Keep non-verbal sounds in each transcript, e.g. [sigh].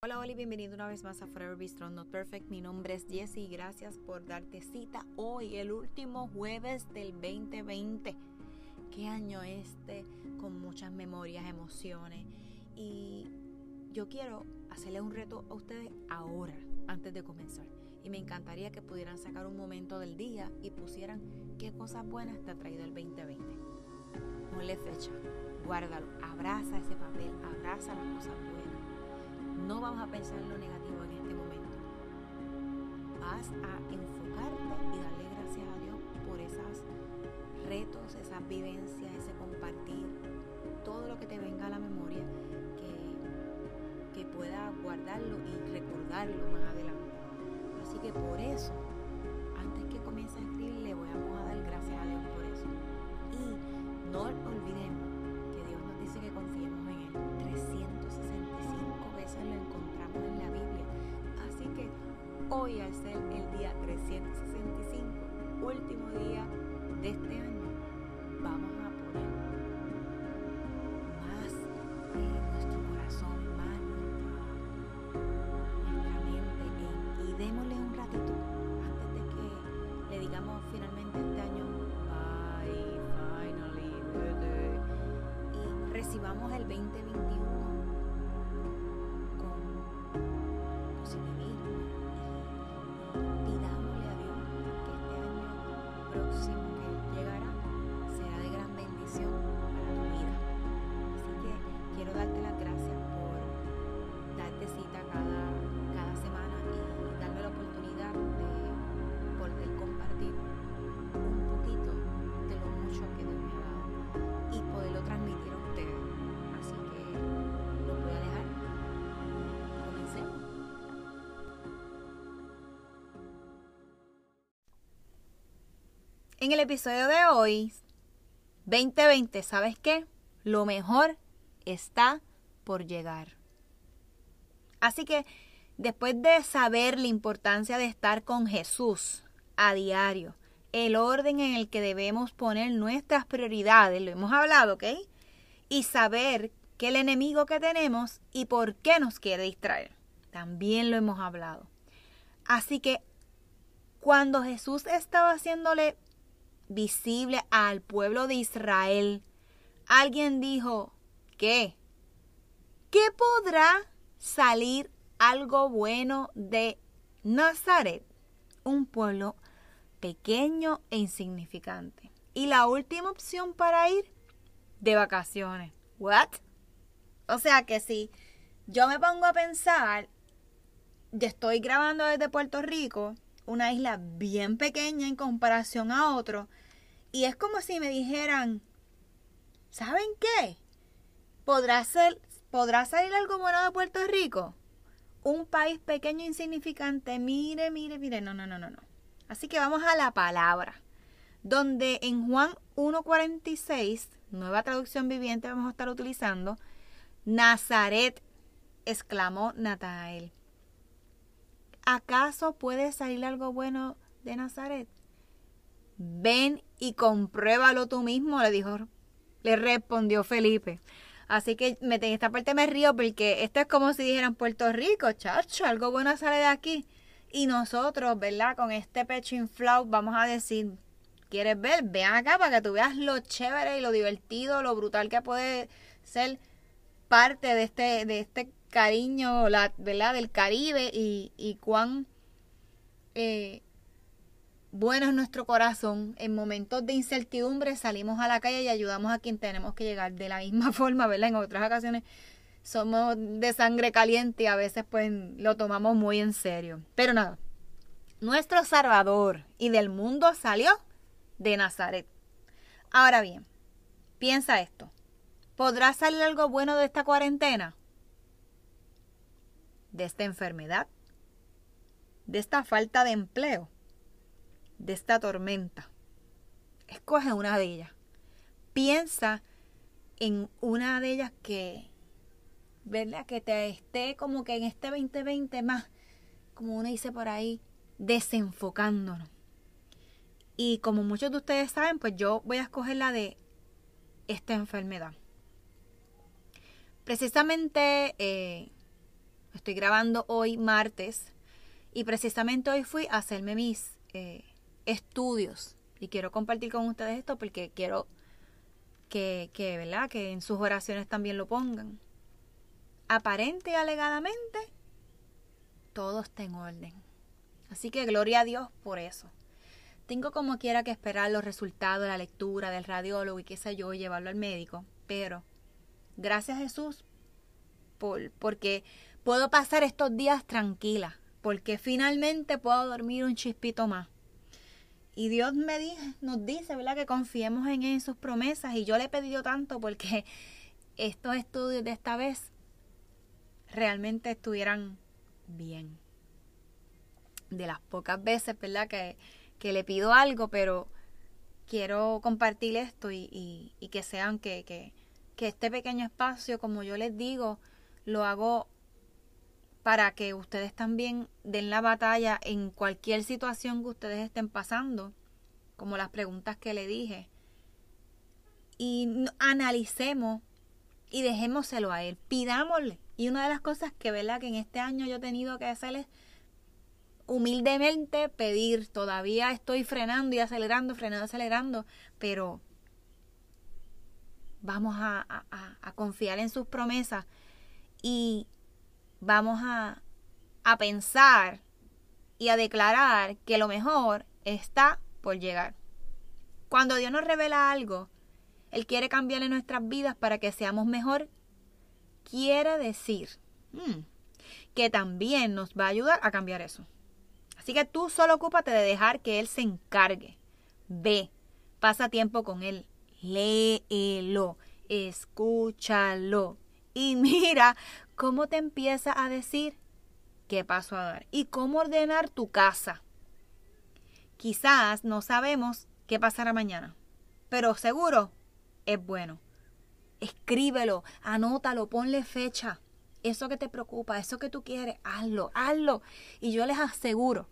Hola, hola y bienvenido una vez más a Forever Be Strong Not Perfect. Mi nombre es Jessie y gracias por darte cita hoy, el último jueves del 2020. Qué año este, con muchas memorias, emociones. Y yo quiero hacerle un reto a ustedes ahora, antes de comenzar. Y me encantaría que pudieran sacar un momento del día y pusieran qué cosas buenas te ha traído el 2020. Ponle fecha, guárdalo, abraza ese papel, abraza las cosas buenas no vamos a pensar en lo negativo en este momento. Vas a enfocarte y darle gracias a Dios por esos retos, esas vivencias, ese compartir, todo lo que te venga a la memoria, que, que pueda guardarlo y recordarlo más adelante. Así que por eso, hoy al ser el día 365, último día de este año, vamos a poner más en nuestro corazón, más nuestra, mente y démosle un ratito antes de que le digamos finalmente este año bye, finally, y recibamos el 2021 En el episodio de hoy, 2020, ¿sabes qué? Lo mejor está por llegar. Así que después de saber la importancia de estar con Jesús a diario, el orden en el que debemos poner nuestras prioridades, lo hemos hablado, ¿ok? Y saber qué el enemigo que tenemos y por qué nos quiere distraer. También lo hemos hablado. Así que cuando Jesús estaba haciéndole visible al pueblo de Israel, alguien dijo, ¿qué? ¿Qué podrá salir algo bueno de Nazaret? Un pueblo pequeño e insignificante. Y la última opción para ir, de vacaciones. ¿What? O sea que si yo me pongo a pensar, yo estoy grabando desde Puerto Rico, una isla bien pequeña en comparación a otro. Y es como si me dijeran, ¿saben qué? ¿Podrá, ser, ¿Podrá salir algo bueno de Puerto Rico? Un país pequeño insignificante. Mire, mire, mire. No, no, no, no, no. Así que vamos a la palabra. Donde en Juan 1.46, nueva traducción viviente vamos a estar utilizando, Nazaret, exclamó Natanael. ¿Acaso puede salir algo bueno de Nazaret? Ven y compruébalo tú mismo, le dijo, le respondió Felipe. Así que en esta parte me río porque esto es como si dijeran Puerto Rico, chacho, algo bueno sale de aquí. Y nosotros, ¿verdad? Con este pecho inflado vamos a decir, ¿quieres ver? Ven acá para que tú veas lo chévere y lo divertido, lo brutal que puede ser parte de este, de este cariño, la, ¿verdad? Del Caribe y, y cuán eh, bueno es nuestro corazón. En momentos de incertidumbre salimos a la calle y ayudamos a quien tenemos que llegar. De la misma [laughs] forma, ¿verdad? En otras ocasiones somos de sangre caliente y a veces pues lo tomamos muy en serio. Pero nada, nuestro Salvador y del mundo salió de Nazaret. Ahora bien, piensa esto. ¿Podrá salir algo bueno de esta cuarentena? De esta enfermedad, de esta falta de empleo, de esta tormenta. Escoge una de ellas. Piensa en una de ellas que, ¿verdad? Que te esté como que en este 2020 más, como uno dice por ahí, desenfocándonos. Y como muchos de ustedes saben, pues yo voy a escoger la de esta enfermedad. Precisamente eh, Estoy grabando hoy martes y precisamente hoy fui a hacerme mis eh, estudios y quiero compartir con ustedes esto porque quiero que, que, ¿verdad? que en sus oraciones también lo pongan. Aparente y alegadamente, todo está en orden. Así que gloria a Dios por eso. Tengo como quiera que esperar los resultados de la lectura del radiólogo y qué sé yo, llevarlo al médico, pero gracias Jesús por, porque puedo pasar estos días tranquila, porque finalmente puedo dormir un chispito más. Y Dios me dice, nos dice, ¿verdad? Que confiemos en Él, en sus promesas. Y yo le he pedido tanto porque estos estudios de esta vez realmente estuvieran bien. De las pocas veces, ¿verdad? Que, que le pido algo, pero quiero compartir esto y, y, que sean que, que, que este pequeño espacio, como yo les digo, lo hago para que ustedes también den la batalla en cualquier situación que ustedes estén pasando, como las preguntas que le dije, y analicemos y dejémoselo a él, pidámosle. Y una de las cosas que, ¿verdad? que en este año yo he tenido que hacer es humildemente pedir. Todavía estoy frenando y acelerando, frenando, acelerando, pero vamos a, a, a confiar en sus promesas y vamos a, a pensar y a declarar que lo mejor está por llegar. Cuando Dios nos revela algo, Él quiere cambiar en nuestras vidas para que seamos mejor. Quiere decir hmm, que también nos va a ayudar a cambiar eso. Así que tú solo ocúpate de dejar que Él se encargue. Ve, pasa tiempo con Él, léelo, escúchalo y mira cómo te empieza a decir qué paso a dar y cómo ordenar tu casa. Quizás no sabemos qué pasará mañana, pero seguro es bueno. Escríbelo, anótalo, ponle fecha. Eso que te preocupa, eso que tú quieres, hazlo, hazlo. Y yo les aseguro,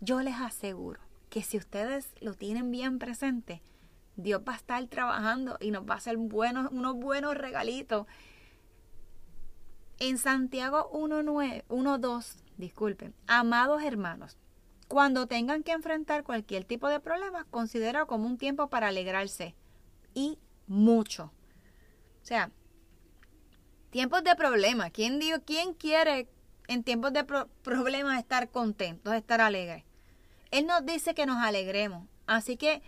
yo les aseguro que si ustedes lo tienen bien presente, Dios va a estar trabajando y nos va a hacer unos buenos regalitos en Santiago 1.2, disculpen, amados hermanos, cuando tengan que enfrentar cualquier tipo de problema, considera como un tiempo para alegrarse y mucho. O sea, tiempos de problema. ¿Quién, ¿quién quiere en tiempos de problemas estar contentos, estar alegres? Él nos dice que nos alegremos. Así que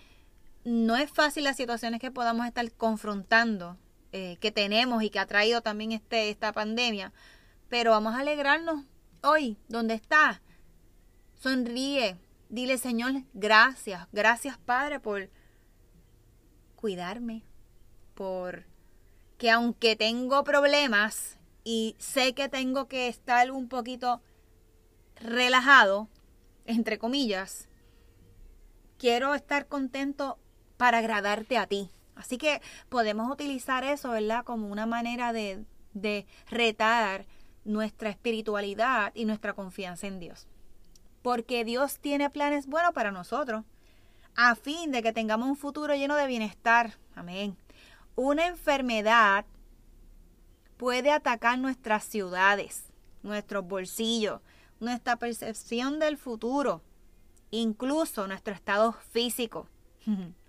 no es fácil las situaciones que podamos estar confrontando eh, que tenemos y que ha traído también este, esta pandemia. Pero vamos a alegrarnos hoy, donde está. Sonríe, dile Señor, gracias, gracias Padre por cuidarme, por que aunque tengo problemas y sé que tengo que estar un poquito relajado, entre comillas, quiero estar contento para agradarte a ti. Así que podemos utilizar eso, ¿verdad? Como una manera de, de retar nuestra espiritualidad y nuestra confianza en Dios. Porque Dios tiene planes buenos para nosotros, a fin de que tengamos un futuro lleno de bienestar. Amén. Una enfermedad puede atacar nuestras ciudades, nuestros bolsillos, nuestra percepción del futuro, incluso nuestro estado físico. [laughs]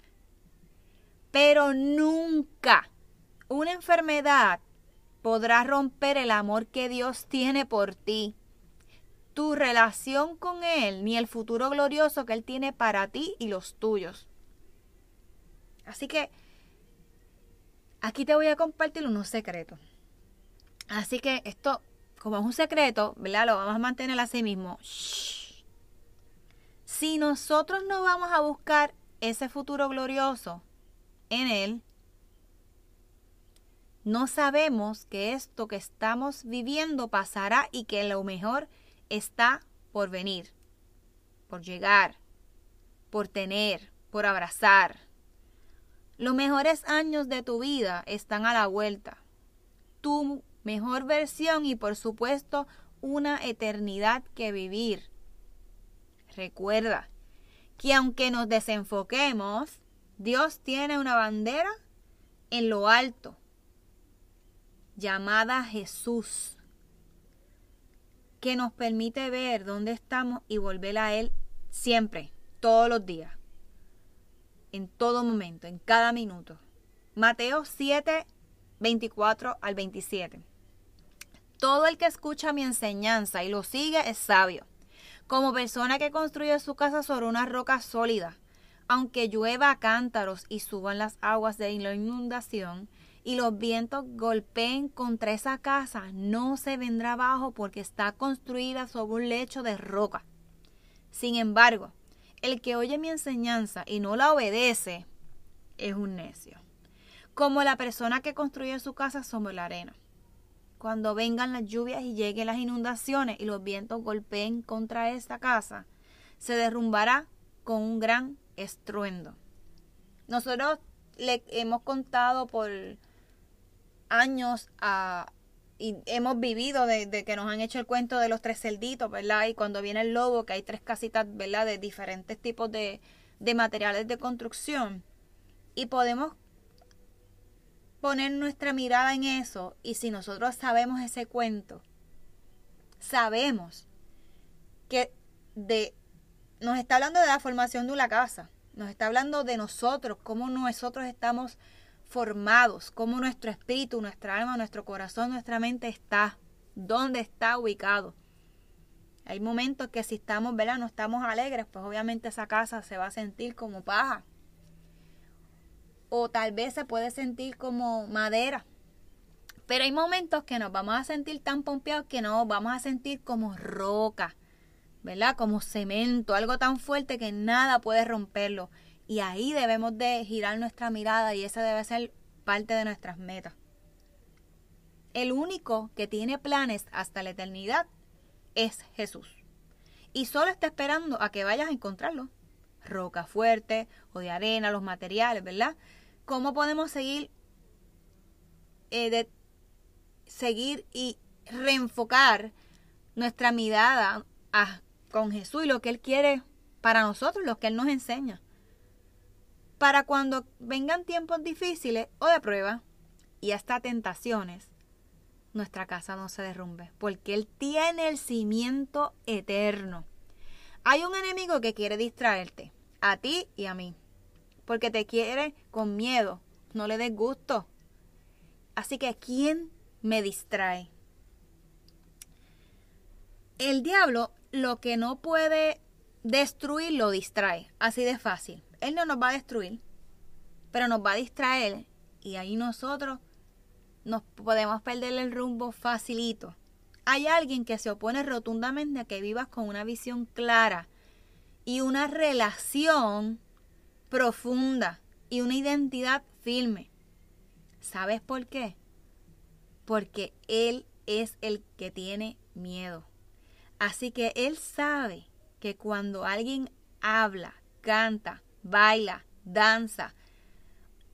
Pero nunca una enfermedad podrá romper el amor que Dios tiene por ti, tu relación con Él, ni el futuro glorioso que Él tiene para ti y los tuyos. Así que aquí te voy a compartir unos secretos. Así que esto, como es un secreto, ¿verdad? Lo vamos a mantener así mismo. Si nosotros no vamos a buscar ese futuro glorioso, en Él, no sabemos que esto que estamos viviendo pasará y que lo mejor está por venir, por llegar, por tener, por abrazar. Los mejores años de tu vida están a la vuelta. Tu mejor versión y por supuesto una eternidad que vivir. Recuerda que aunque nos desenfoquemos, Dios tiene una bandera en lo alto llamada Jesús. que nos permite ver dónde estamos y volver a Él siempre, todos los días, en todo momento, en cada minuto. Mateo 7, 24 al 27. Todo el que escucha mi enseñanza y lo sigue es sabio, como persona que construye su casa sobre una roca sólida. Aunque llueva cántaros y suban las aguas de la inundación, y los vientos golpeen contra esa casa, no se vendrá abajo porque está construida sobre un lecho de roca. Sin embargo, el que oye mi enseñanza y no la obedece es un necio, como la persona que construye su casa sobre la arena. Cuando vengan las lluvias y lleguen las inundaciones y los vientos golpeen contra esta casa, se derrumbará con un gran estruendo. Nosotros le hemos contado por años a, y hemos vivido de, que nos han hecho el cuento de los tres cerditos, ¿verdad? Y cuando viene el lobo, que hay tres casitas, ¿verdad? De diferentes tipos de, de materiales de construcción. Y podemos poner nuestra mirada en eso y si nosotros sabemos ese cuento, sabemos que de nos está hablando de la formación de una casa, nos está hablando de nosotros, cómo nosotros estamos formados, cómo nuestro espíritu, nuestra alma, nuestro corazón, nuestra mente está, dónde está ubicado. Hay momentos que si estamos, ¿verdad? No estamos alegres, pues obviamente esa casa se va a sentir como paja. O tal vez se puede sentir como madera. Pero hay momentos que nos vamos a sentir tan pompeados que nos vamos a sentir como roca, ¿verdad? Como cemento, algo tan fuerte que nada puede romperlo. Y ahí debemos de girar nuestra mirada y esa debe ser parte de nuestras metas. El único que tiene planes hasta la eternidad es Jesús. Y solo está esperando a que vayas a encontrarlo. Roca fuerte o de arena, los materiales, ¿verdad? ¿Cómo podemos seguir, eh, de, seguir y reenfocar nuestra mirada con Jesús y lo que Él quiere para nosotros, lo que Él nos enseña? para cuando vengan tiempos difíciles o de prueba y hasta tentaciones, nuestra casa no se derrumbe, porque Él tiene el cimiento eterno. Hay un enemigo que quiere distraerte, a ti y a mí, porque te quiere con miedo, no le des gusto. Así que, ¿quién me distrae? El diablo lo que no puede destruir lo distrae, así de fácil. Él no nos va a destruir, pero nos va a distraer y ahí nosotros nos podemos perder el rumbo facilito. Hay alguien que se opone rotundamente a que vivas con una visión clara y una relación profunda y una identidad firme. ¿Sabes por qué? Porque Él es el que tiene miedo. Así que Él sabe que cuando alguien habla, canta, baila, danza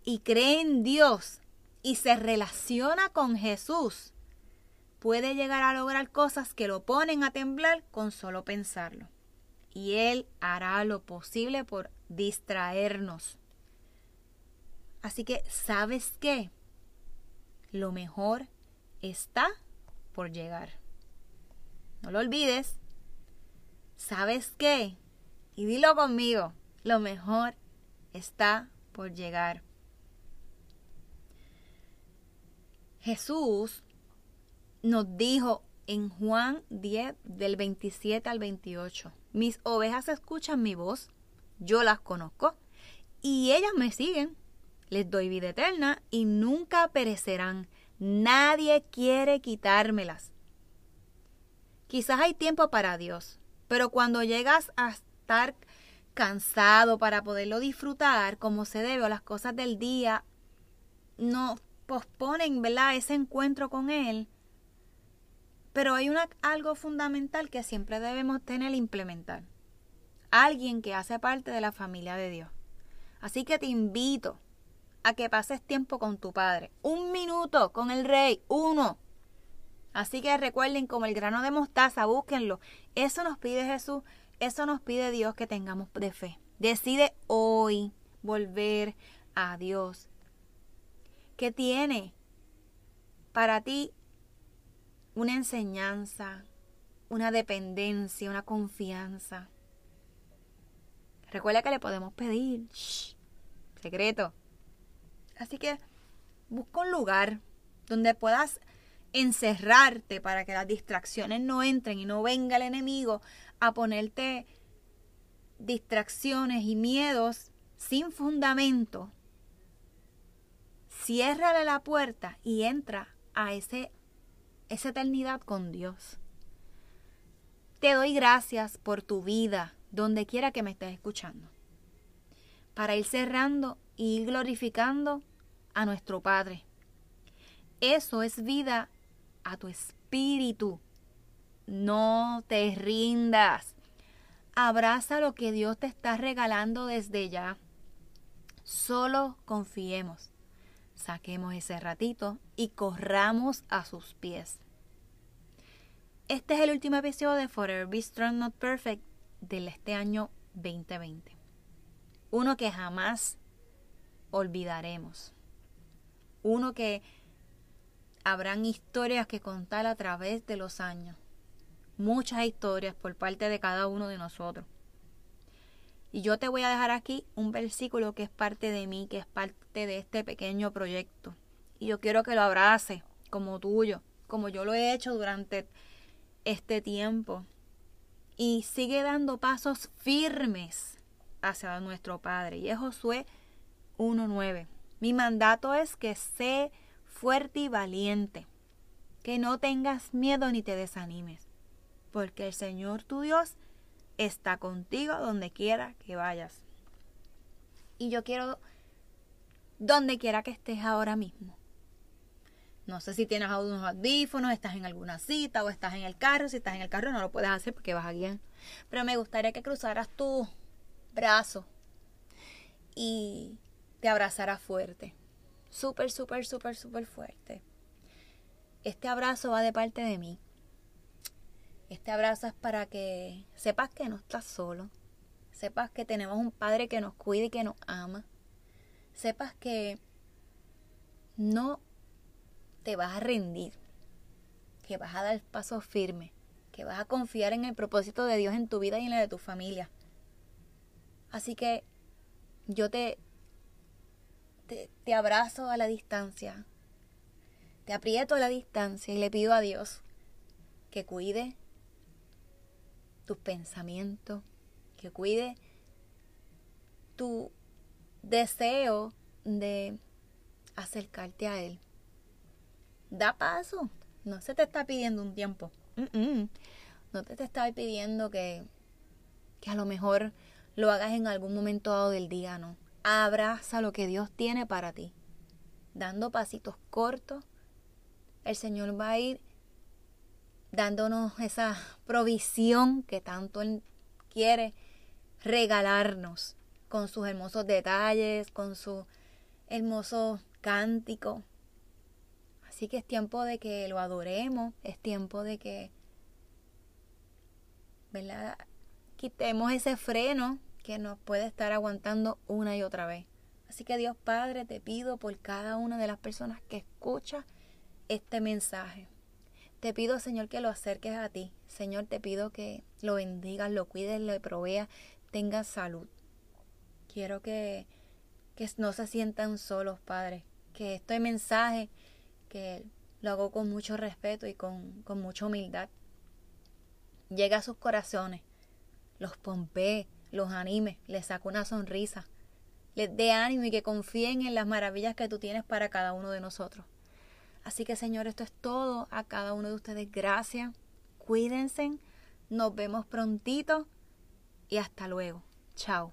y cree en Dios y se relaciona con Jesús, puede llegar a lograr cosas que lo ponen a temblar con solo pensarlo. Y Él hará lo posible por distraernos. Así que, ¿sabes qué? Lo mejor está por llegar. No lo olvides. ¿Sabes qué? Y dilo conmigo. Lo mejor está por llegar. Jesús nos dijo en Juan 10 del 27 al 28, mis ovejas escuchan mi voz, yo las conozco y ellas me siguen. Les doy vida eterna y nunca perecerán. Nadie quiere quitármelas. Quizás hay tiempo para Dios, pero cuando llegas a estar cansado para poderlo disfrutar como se debe o las cosas del día no posponen, ¿verdad? Ese encuentro con Él. Pero hay algo fundamental que siempre debemos tener e implementar. Alguien que hace parte de la familia de Dios. Así que te invito a que pases tiempo con tu Padre. Un minuto con el Rey, uno. Así que recuerden como el grano de mostaza, búsquenlo. Eso nos pide Jesús eso nos pide Dios que tengamos de fe. Decide hoy volver a Dios. ¿Qué tiene para ti una enseñanza, una dependencia, una confianza. Recuerda que le podemos pedir. secreto. Así que busca un lugar donde puedas encerrarte para que las distracciones no entren y no venga el enemigo a ponerte distracciones y miedos sin fundamento. Ciérrale la puerta y entra a ese, esa eternidad con Dios. Te doy gracias por tu vida, donde quiera que me estés escuchando. Para ir cerrando y ir glorificando a nuestro Padre. Eso es vida a tu espíritu. No te rindas. Abraza lo que Dios te está regalando desde ya. Solo confiemos. Saquemos ese ratito y corramos a sus pies. Este es el último episodio de Forever Be Strong Not Perfect de este año 2020. Uno que jamás olvidaremos. Uno que habrán historias que contar a través de los años. Muchas historias por parte de cada uno de nosotros. Y yo te voy a dejar aquí un versículo que es parte de mí, que es parte de este pequeño proyecto. Y yo quiero que lo abrace como tuyo, como yo lo he hecho durante este tiempo. Y sigue dando pasos firmes hacia nuestro Padre. Y es Josué 1.9. Mi mandato es que sé fuerte y valiente, que no tengas miedo ni te desanimes, porque el Señor tu Dios está contigo donde quiera que vayas. Y yo quiero, donde quiera que estés ahora mismo. No sé si tienes unos audífonos, estás en alguna cita o estás en el carro. Si estás en el carro no lo puedes hacer porque vas a guiar. Pero me gustaría que cruzaras tu brazo y te abrazaras fuerte súper, súper, súper, súper fuerte. Este abrazo va de parte de mí. Este abrazo es para que sepas que no estás solo. Sepas que tenemos un Padre que nos cuida y que nos ama. Sepas que no te vas a rendir. Que vas a dar paso firme. Que vas a confiar en el propósito de Dios en tu vida y en la de tu familia. Así que yo te te, abrazo a la distancia, te aprieto a la distancia y le pido a Dios que cuide tus pensamientos, que cuide tu deseo de acercarte a Él. Da paso, no se te está pidiendo un tiempo. No te, te está pidiendo que, que a lo mejor lo hagas en algún momento dado del día, no abraza lo que Dios tiene para ti. Dando pasitos cortos, el Señor va a ir dándonos esa provisión que tanto Él quiere regalarnos con sus hermosos detalles, con su hermoso cántico. Así que es tiempo de que lo adoremos, es tiempo de que, ¿verdad? Quitemos ese freno que nos puede estar aguantando una y otra vez. Así que Dios Padre, te pido por cada una de las personas que escucha este mensaje. Te pido, Señor, que lo acerques a ti. Señor, te pido que lo bendigas, lo cuides, lo proveas, tenga salud. Quiero que, que no se sientan solos, Padre. Que este mensaje, que lo hago con mucho respeto y con, con mucha humildad, llegue a sus corazones, los pompee, los anime, les saco una sonrisa, les dé ánimo y que confíen en las maravillas que tú tienes para cada uno de nosotros. Así que Señor, esto es todo. A cada uno de ustedes, gracias. Cuídense. Nos vemos prontito y hasta luego. Chao.